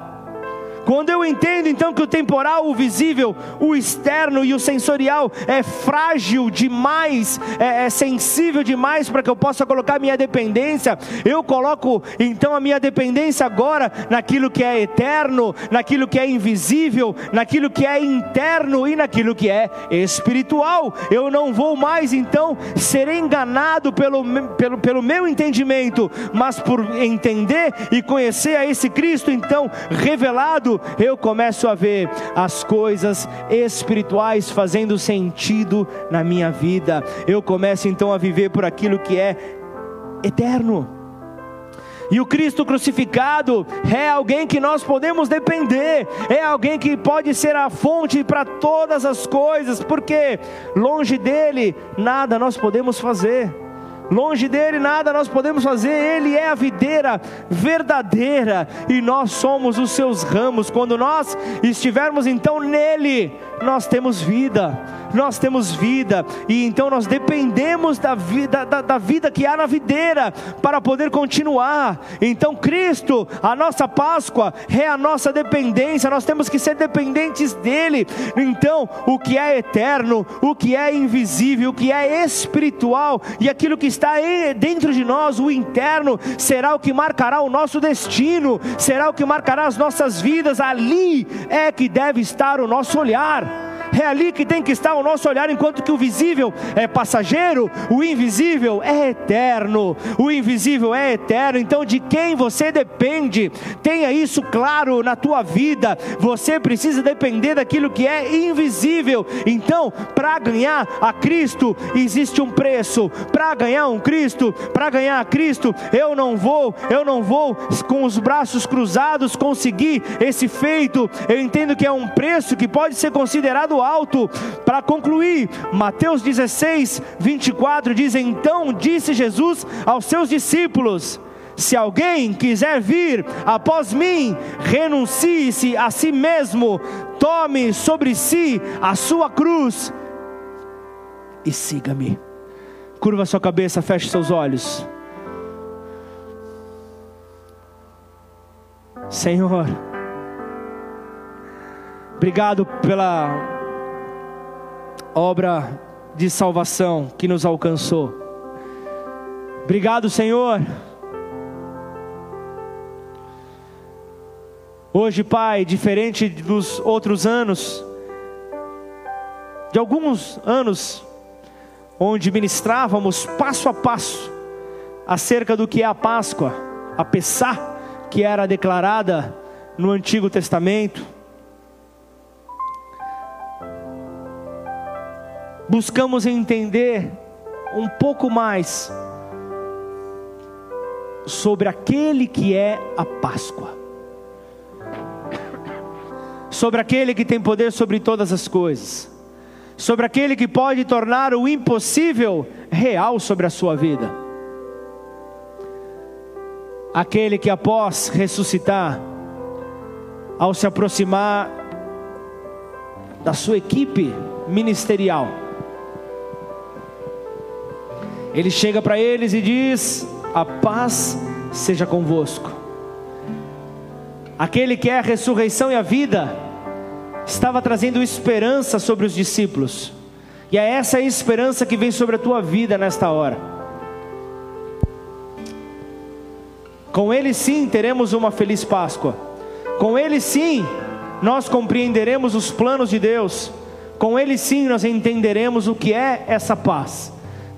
Quando eu entendo então que o temporal, o visível, o externo e o sensorial é frágil demais, é, é sensível demais para que eu possa colocar minha dependência, eu coloco então a minha dependência agora naquilo que é eterno, naquilo que é invisível, naquilo que é interno e naquilo que é espiritual. Eu não vou mais então ser enganado pelo, pelo, pelo meu entendimento, mas por entender e conhecer a esse Cristo então revelado eu começo a ver as coisas espirituais fazendo sentido na minha vida. Eu começo então a viver por aquilo que é eterno. E o Cristo crucificado é alguém que nós podemos depender, é alguém que pode ser a fonte para todas as coisas, porque longe dele nada nós podemos fazer. Longe dele nada nós podemos fazer, ele é a videira verdadeira e nós somos os seus ramos. Quando nós estivermos então nele, nós temos vida nós temos vida, e então nós dependemos da vida, da, da vida que há na videira para poder continuar. Então, Cristo, a nossa Páscoa, é a nossa dependência, nós temos que ser dependentes dEle. Então, o que é eterno, o que é invisível, o que é espiritual e aquilo que está dentro de nós, o interno, será o que marcará o nosso destino, será o que marcará as nossas vidas. Ali é que deve estar o nosso olhar. É ali que tem que estar o nosso olhar, enquanto que o visível é passageiro, o invisível é eterno. O invisível é eterno. Então, de quem você depende, tenha isso claro na tua vida. Você precisa depender daquilo que é invisível. Então, para ganhar a Cristo, existe um preço. Para ganhar um Cristo, para ganhar a Cristo, eu não vou, eu não vou com os braços cruzados conseguir esse feito. Eu entendo que é um preço que pode ser considerado alto. Para concluir, Mateus 16, 24 diz: Então disse Jesus aos seus discípulos: se alguém quiser vir após mim, renuncie-se a si mesmo, tome sobre si a sua cruz e siga-me. Curva sua cabeça, feche seus olhos. Senhor, obrigado pela obra de salvação que nos alcançou. Obrigado, Senhor. Hoje, Pai, diferente dos outros anos, de alguns anos, onde ministrávamos passo a passo acerca do que é a Páscoa, a Pessá, que era declarada no Antigo Testamento. Buscamos entender um pouco mais sobre aquele que é a Páscoa sobre aquele que tem poder sobre todas as coisas, sobre aquele que pode tornar o impossível real sobre a sua vida. Aquele que após ressuscitar, ao se aproximar da sua equipe ministerial, ele chega para eles e diz: A paz seja convosco. Aquele que é a ressurreição e a vida, estava trazendo esperança sobre os discípulos. E é essa esperança que vem sobre a tua vida nesta hora. Com Ele sim teremos uma feliz Páscoa. Com Ele sim nós compreenderemos os planos de Deus. Com Ele sim nós entenderemos o que é essa paz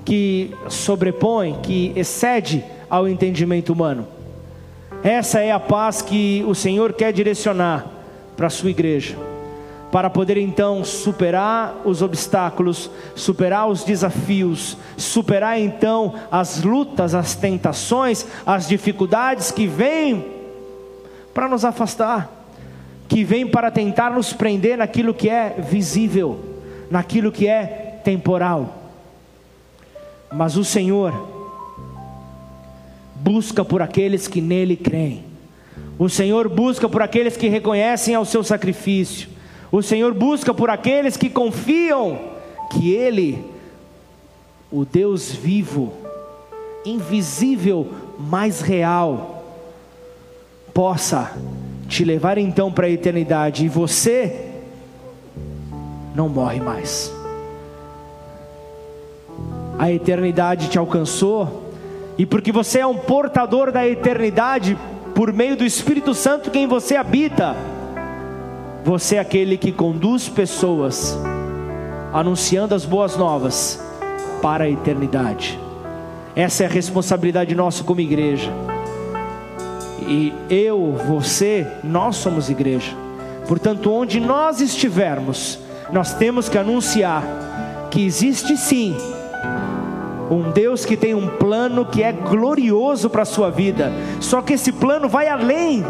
que sobrepõe, que excede ao entendimento humano. Essa é a paz que o Senhor quer direcionar para a sua igreja, para poder então superar os obstáculos, superar os desafios, superar então as lutas, as tentações, as dificuldades que vêm para nos afastar, que vêm para tentar nos prender naquilo que é visível, naquilo que é temporal. Mas o Senhor, busca por aqueles que nele creem. O Senhor busca por aqueles que reconhecem ao seu sacrifício. O Senhor busca por aqueles que confiam que Ele, o Deus vivo, invisível, mais real, possa te levar então para a eternidade e você não morre mais. A eternidade te alcançou e porque você é um portador da eternidade por meio do Espírito Santo que em você habita, você é aquele que conduz pessoas anunciando as boas novas para a eternidade. Essa é a responsabilidade nossa como igreja. E eu, você, nós somos igreja. Portanto, onde nós estivermos, nós temos que anunciar que existe sim um Deus que tem um plano que é glorioso para a sua vida, só que esse plano vai além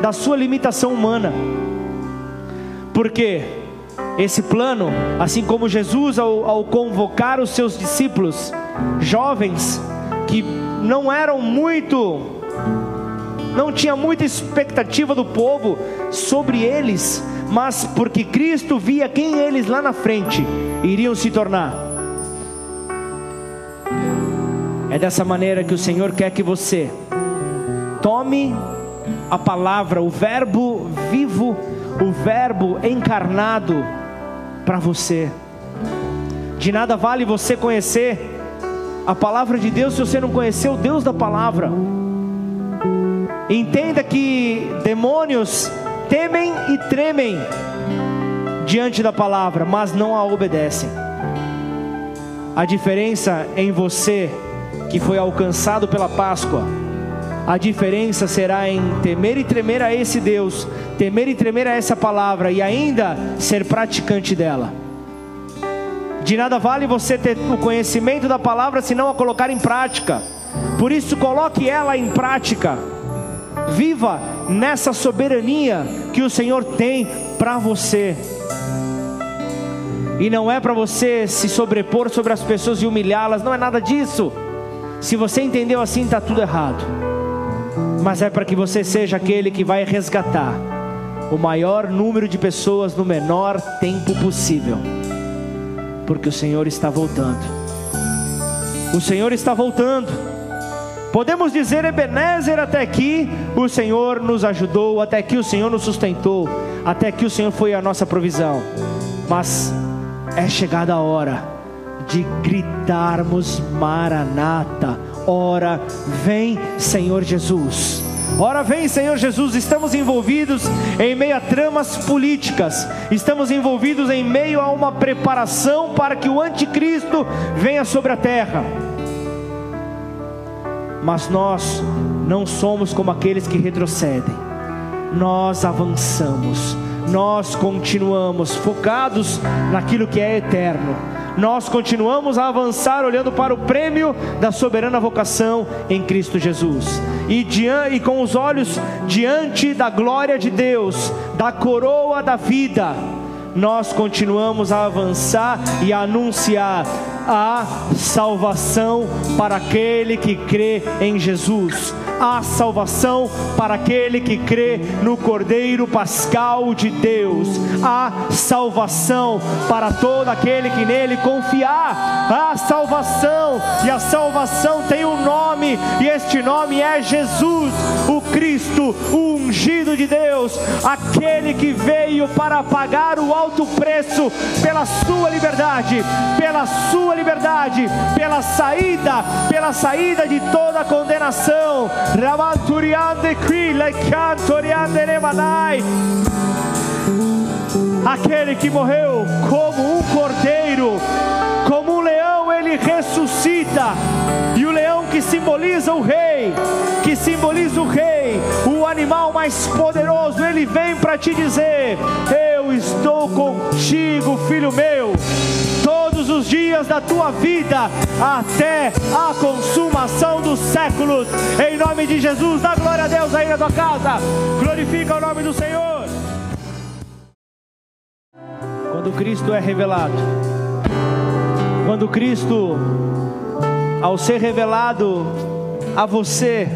da sua limitação humana, porque esse plano, assim como Jesus, ao, ao convocar os seus discípulos, jovens, que não eram muito, não tinha muita expectativa do povo sobre eles, mas porque Cristo via quem eles lá na frente iriam se tornar. É dessa maneira que o Senhor quer que você tome a palavra, o Verbo vivo, o Verbo encarnado para você. De nada vale você conhecer a palavra de Deus se você não conhecer o Deus da palavra. Entenda que demônios temem e tremem diante da palavra, mas não a obedecem. A diferença em você que foi alcançado pela Páscoa. A diferença será em temer e tremer a esse Deus, temer e tremer a essa palavra e ainda ser praticante dela. De nada vale você ter o conhecimento da palavra se não a colocar em prática. Por isso, coloque ela em prática. Viva nessa soberania que o Senhor tem para você. E não é para você se sobrepor sobre as pessoas e humilhá-las, não é nada disso. Se você entendeu assim, está tudo errado. Mas é para que você seja aquele que vai resgatar o maior número de pessoas no menor tempo possível. Porque o Senhor está voltando. O Senhor está voltando. Podemos dizer, Ebenezer, até aqui o Senhor nos ajudou, até aqui o Senhor nos sustentou, até aqui o Senhor foi a nossa provisão. Mas é chegada a hora de gritarmos Maranata, ora vem Senhor Jesus. Ora vem, Senhor Jesus, estamos envolvidos em meio a tramas políticas, estamos envolvidos em meio a uma preparação para que o anticristo venha sobre a terra. Mas nós não somos como aqueles que retrocedem, nós avançamos, nós continuamos focados naquilo que é eterno nós continuamos a avançar olhando para o prêmio da soberana vocação em Cristo Jesus. E, diante, e com os olhos diante da glória de Deus, da coroa da vida, nós continuamos a avançar e a anunciar a salvação para aquele que crê em Jesus. Há salvação para aquele que crê no Cordeiro Pascal de Deus, há salvação para todo aquele que nele confiar, há salvação, e a salvação tem um nome, e este nome é Jesus, o Cristo, o ungido de Deus, aquele que veio para pagar o alto preço pela sua liberdade, pela sua liberdade, pela saída, pela saída de toda condenação. Aquele que morreu como um cordeiro, como um leão, ele ressuscita. E o leão que simboliza o rei, que simboliza o rei, o animal mais poderoso, ele vem para te dizer: Eu estou contigo, filho meu todos os dias da tua vida até a consumação dos séculos. Em nome de Jesus, dá glória a Deus aí na tua casa. Glorifica o nome do Senhor. Quando Cristo é revelado, quando Cristo, ao ser revelado a você,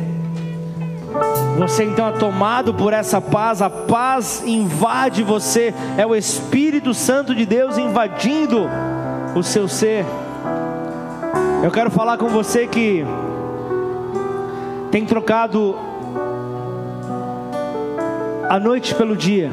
você então é tomado por essa paz, a paz invade você, é o Espírito Santo de Deus invadindo o seu ser. Eu quero falar com você que tem trocado a noite pelo dia.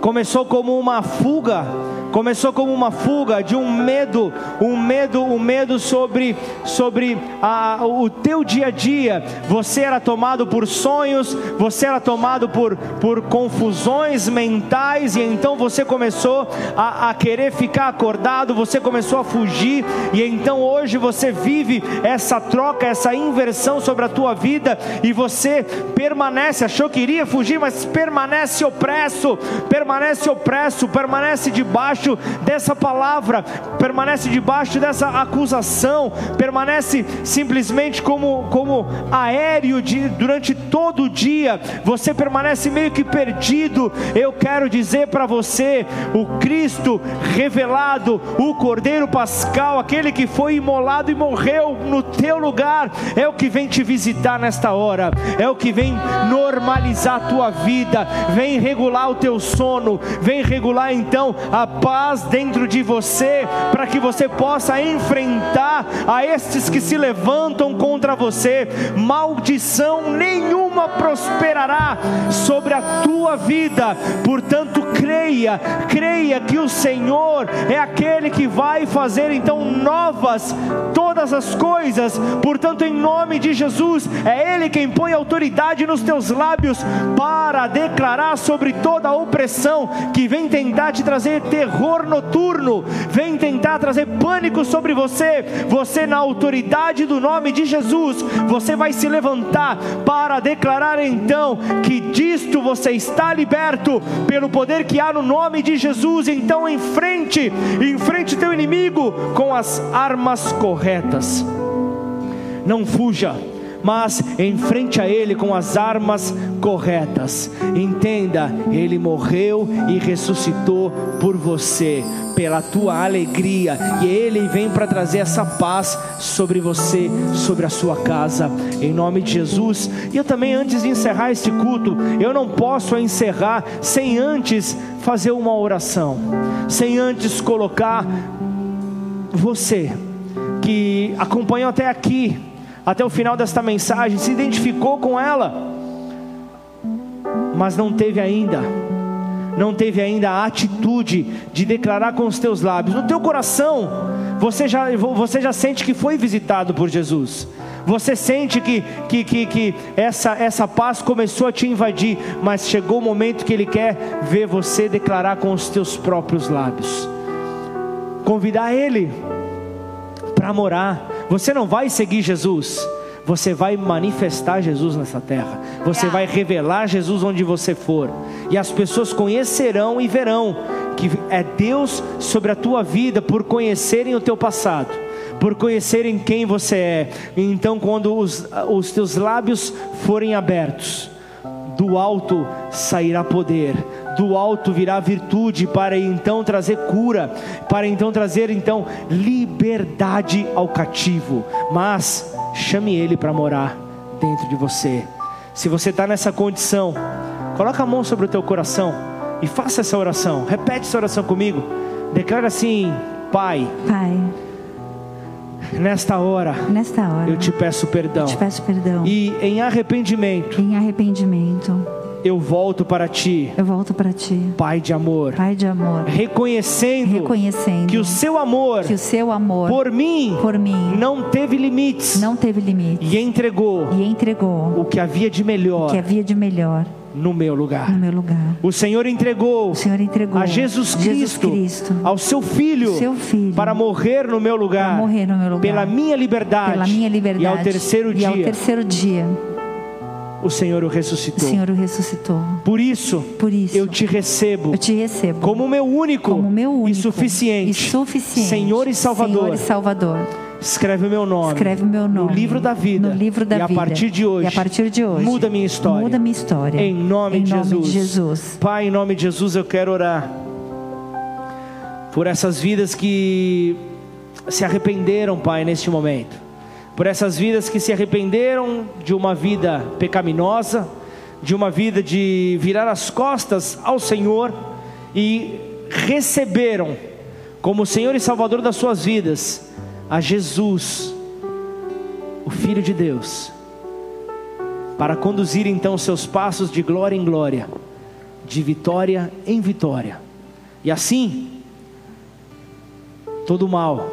Começou como uma fuga Começou como uma fuga de um medo, um medo, um medo sobre, sobre a, o teu dia a dia. Você era tomado por sonhos, você era tomado por, por confusões mentais, e então você começou a, a querer ficar acordado, você começou a fugir, e então hoje você vive essa troca, essa inversão sobre a tua vida, e você permanece, achou que iria fugir, mas permanece opresso, permanece opresso, permanece debaixo debaixo dessa palavra, permanece debaixo dessa acusação, permanece simplesmente como, como aéreo de, durante todo o dia, você permanece meio que perdido. Eu quero dizer para você: o Cristo revelado, o Cordeiro Pascal, aquele que foi imolado e morreu no teu lugar, é o que vem te visitar nesta hora, é o que vem normalizar a tua vida, vem regular o teu sono, vem regular então a paz paz dentro de você, para que você possa enfrentar a estes que se levantam contra você. Maldição nenhuma prosperará sobre a tua vida. Portanto, creia, creia que o Senhor é aquele que vai fazer então novas todas as coisas. Portanto, em nome de Jesus, é Ele quem põe autoridade nos teus lábios para declarar sobre toda a opressão que vem tentar te trazer terror noturno vem tentar trazer pânico sobre você, você, na autoridade do nome de Jesus, você vai se levantar para declarar então que disto você está liberto pelo poder que há no nome de Jesus. Então, enfrente, enfrente teu inimigo com as armas corretas. Não fuja mas enfrente a Ele com as armas corretas. Entenda, Ele morreu e ressuscitou por você, pela tua alegria, e Ele vem para trazer essa paz sobre você, sobre a sua casa, em nome de Jesus. E eu também, antes de encerrar este culto, eu não posso encerrar sem antes fazer uma oração, sem antes colocar você que acompanhou até aqui, até o final desta mensagem, se identificou com ela, mas não teve ainda, não teve ainda a atitude de declarar com os teus lábios, no teu coração, você já, você já sente que foi visitado por Jesus. Você sente que, que, que, que essa, essa paz começou a te invadir, mas chegou o momento que Ele quer ver você declarar com os teus próprios lábios. Convidar Ele para morar. Você não vai seguir Jesus, você vai manifestar Jesus nessa terra. Você vai revelar Jesus onde você for. E as pessoas conhecerão e verão que é Deus sobre a tua vida por conhecerem o teu passado por conhecerem quem você é. Então, quando os, os teus lábios forem abertos, do alto sairá poder, do alto virá virtude para então trazer cura, para então trazer então liberdade ao cativo. Mas chame ele para morar dentro de você. Se você está nessa condição, coloca a mão sobre o teu coração e faça essa oração. Repete essa oração comigo. Declara assim: Pai. Pai Nesta hora, nesta hora, eu te peço perdão. Te peço perdão. E em arrependimento, em arrependimento, eu volto para ti. Eu volto para ti. Pai de amor. Pai de amor. Reconhecendo, reconhecendo que o seu amor, que o seu amor por mim, por mim, não teve limites. Não teve limites. E entregou. E entregou o que havia de melhor. O que havia de melhor no meu lugar. No meu lugar. O Senhor entregou, o Senhor entregou a Jesus Cristo, Jesus Cristo ao seu filho, seu filho para morrer no meu lugar, morrer no meu lugar pela minha liberdade, pela minha liberdade e ao terceiro e dia, ao terceiro dia o Senhor o ressuscitou. O Senhor o ressuscitou. Por isso, Por isso eu te recebo. Eu te recebo como meu único, como meu único e suficiente, e suficiente Senhor e Salvador. Senhor e Salvador. Escreve o meu nome. Escreve o meu nome no livro da vida. No livro da e vida. a partir de hoje. E a partir de hoje. Muda minha história. Muda minha história. Em nome, em de, nome Jesus. de Jesus. Pai, em nome de Jesus eu quero orar por essas vidas que se arrependeram, Pai, neste momento. Por essas vidas que se arrependeram de uma vida pecaminosa, de uma vida de virar as costas ao Senhor e receberam como Senhor e Salvador das suas vidas a Jesus, o Filho de Deus, para conduzir então seus passos de glória em glória, de vitória em vitória, e assim, todo mal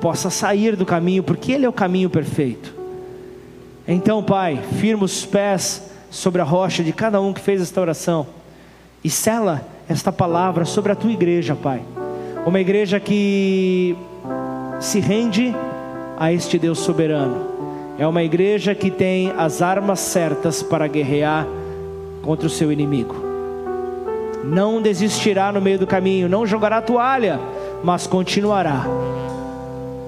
possa sair do caminho, porque Ele é o caminho perfeito. Então, Pai, firma os pés sobre a rocha de cada um que fez esta oração e sela esta palavra sobre a tua igreja, Pai. Uma igreja que se rende a este Deus soberano. É uma igreja que tem as armas certas para guerrear contra o seu inimigo. Não desistirá no meio do caminho, não jogará toalha, mas continuará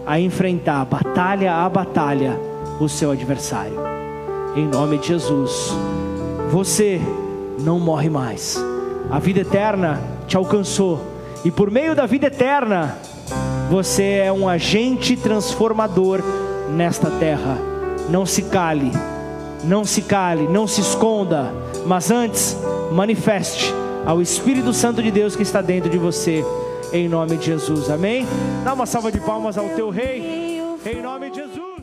a enfrentar batalha a batalha o seu adversário. Em nome de Jesus, você não morre mais. A vida eterna te alcançou, e por meio da vida eterna, você é um agente transformador nesta terra. Não se cale, não se cale, não se esconda, mas antes manifeste ao Espírito Santo de Deus que está dentro de você, em nome de Jesus. Amém? Dá uma salva de palmas ao teu rei, em nome de Jesus.